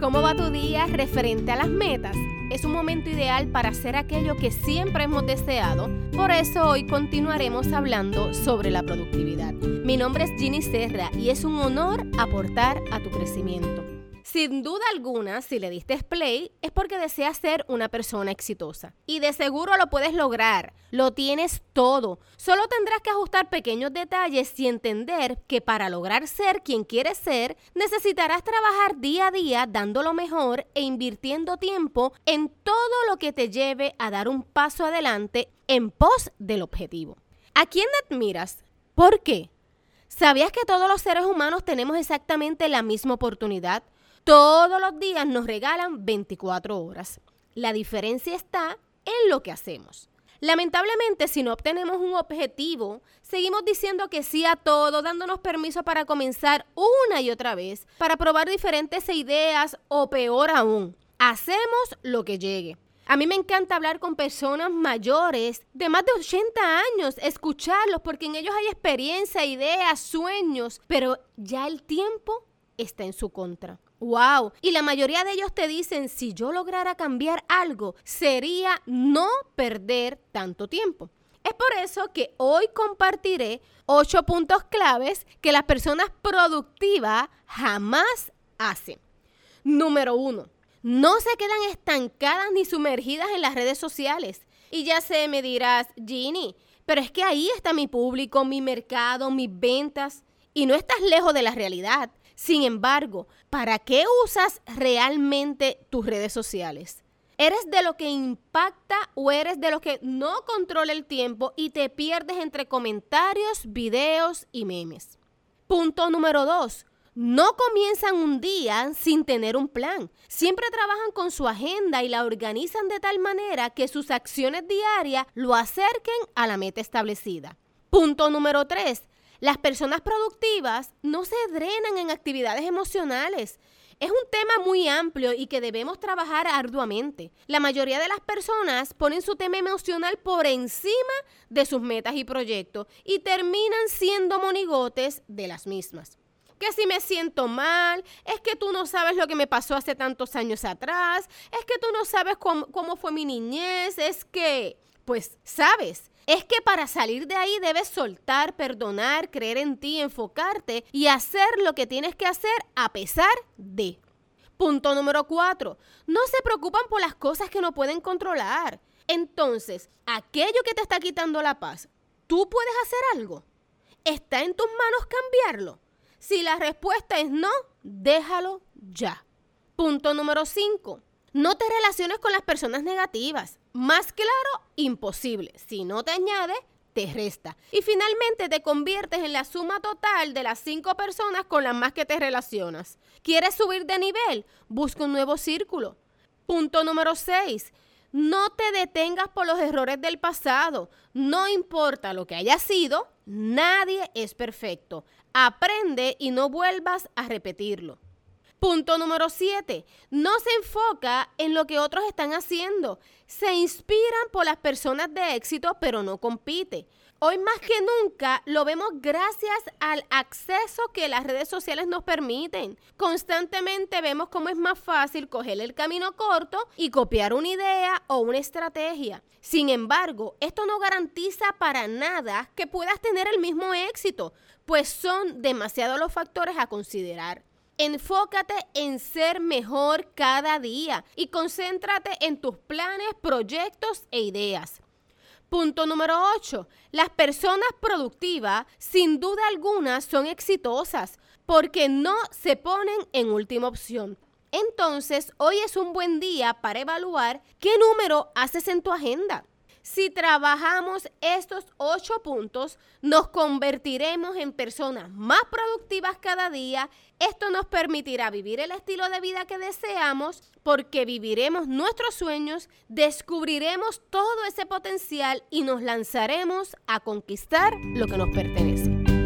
¿Cómo va tu día referente a las metas? Es un momento ideal para hacer aquello que siempre hemos deseado, por eso hoy continuaremos hablando sobre la productividad. Mi nombre es Ginny Serra y es un honor aportar a tu crecimiento. Sin duda alguna, si le diste play, es porque deseas ser una persona exitosa. Y de seguro lo puedes lograr. Lo tienes todo. Solo tendrás que ajustar pequeños detalles y entender que para lograr ser quien quieres ser, necesitarás trabajar día a día dando lo mejor e invirtiendo tiempo en todo lo que te lleve a dar un paso adelante en pos del objetivo. ¿A quién admiras? ¿Por qué? ¿Sabías que todos los seres humanos tenemos exactamente la misma oportunidad? Todos los días nos regalan 24 horas. La diferencia está en lo que hacemos. Lamentablemente, si no obtenemos un objetivo, seguimos diciendo que sí a todo, dándonos permiso para comenzar una y otra vez, para probar diferentes ideas o peor aún, hacemos lo que llegue. A mí me encanta hablar con personas mayores de más de 80 años, escucharlos porque en ellos hay experiencia, ideas, sueños, pero ya el tiempo está en su contra. Wow. Y la mayoría de ellos te dicen, si yo lograra cambiar algo, sería no perder tanto tiempo. Es por eso que hoy compartiré ocho puntos claves que las personas productivas jamás hacen. Número uno, no se quedan estancadas ni sumergidas en las redes sociales. Y ya sé, me dirás, Ginny, pero es que ahí está mi público, mi mercado, mis ventas. Y no estás lejos de la realidad. Sin embargo, ¿para qué usas realmente tus redes sociales? ¿Eres de lo que impacta o eres de lo que no controla el tiempo y te pierdes entre comentarios, videos y memes? Punto número dos. No comienzan un día sin tener un plan. Siempre trabajan con su agenda y la organizan de tal manera que sus acciones diarias lo acerquen a la meta establecida. Punto número tres. Las personas productivas no se drenan en actividades emocionales. Es un tema muy amplio y que debemos trabajar arduamente. La mayoría de las personas ponen su tema emocional por encima de sus metas y proyectos y terminan siendo monigotes de las mismas. Que si me siento mal, es que tú no sabes lo que me pasó hace tantos años atrás, es que tú no sabes cómo, cómo fue mi niñez, es que, pues, sabes, es que para salir de ahí debes soltar, perdonar, creer en ti, enfocarte y hacer lo que tienes que hacer a pesar de. Punto número cuatro. No se preocupan por las cosas que no pueden controlar. Entonces, aquello que te está quitando la paz, ¿tú puedes hacer algo? ¿Está en tus manos cambiarlo? Si la respuesta es no, déjalo ya. Punto número cinco. No te relaciones con las personas negativas. Más claro, imposible. Si no te añade, te resta. Y finalmente te conviertes en la suma total de las cinco personas con las más que te relacionas. ¿Quieres subir de nivel? Busca un nuevo círculo. Punto número 6. No te detengas por los errores del pasado. No importa lo que haya sido, nadie es perfecto. Aprende y no vuelvas a repetirlo. Punto número 7. No se enfoca en lo que otros están haciendo. Se inspiran por las personas de éxito, pero no compite. Hoy más que nunca lo vemos gracias al acceso que las redes sociales nos permiten. Constantemente vemos cómo es más fácil coger el camino corto y copiar una idea o una estrategia. Sin embargo, esto no garantiza para nada que puedas tener el mismo éxito, pues son demasiados los factores a considerar. Enfócate en ser mejor cada día y concéntrate en tus planes, proyectos e ideas. Punto número 8. Las personas productivas, sin duda alguna, son exitosas porque no se ponen en última opción. Entonces, hoy es un buen día para evaluar qué número haces en tu agenda. Si trabajamos estos ocho puntos, nos convertiremos en personas más productivas cada día. Esto nos permitirá vivir el estilo de vida que deseamos porque viviremos nuestros sueños, descubriremos todo ese potencial y nos lanzaremos a conquistar lo que nos pertenece.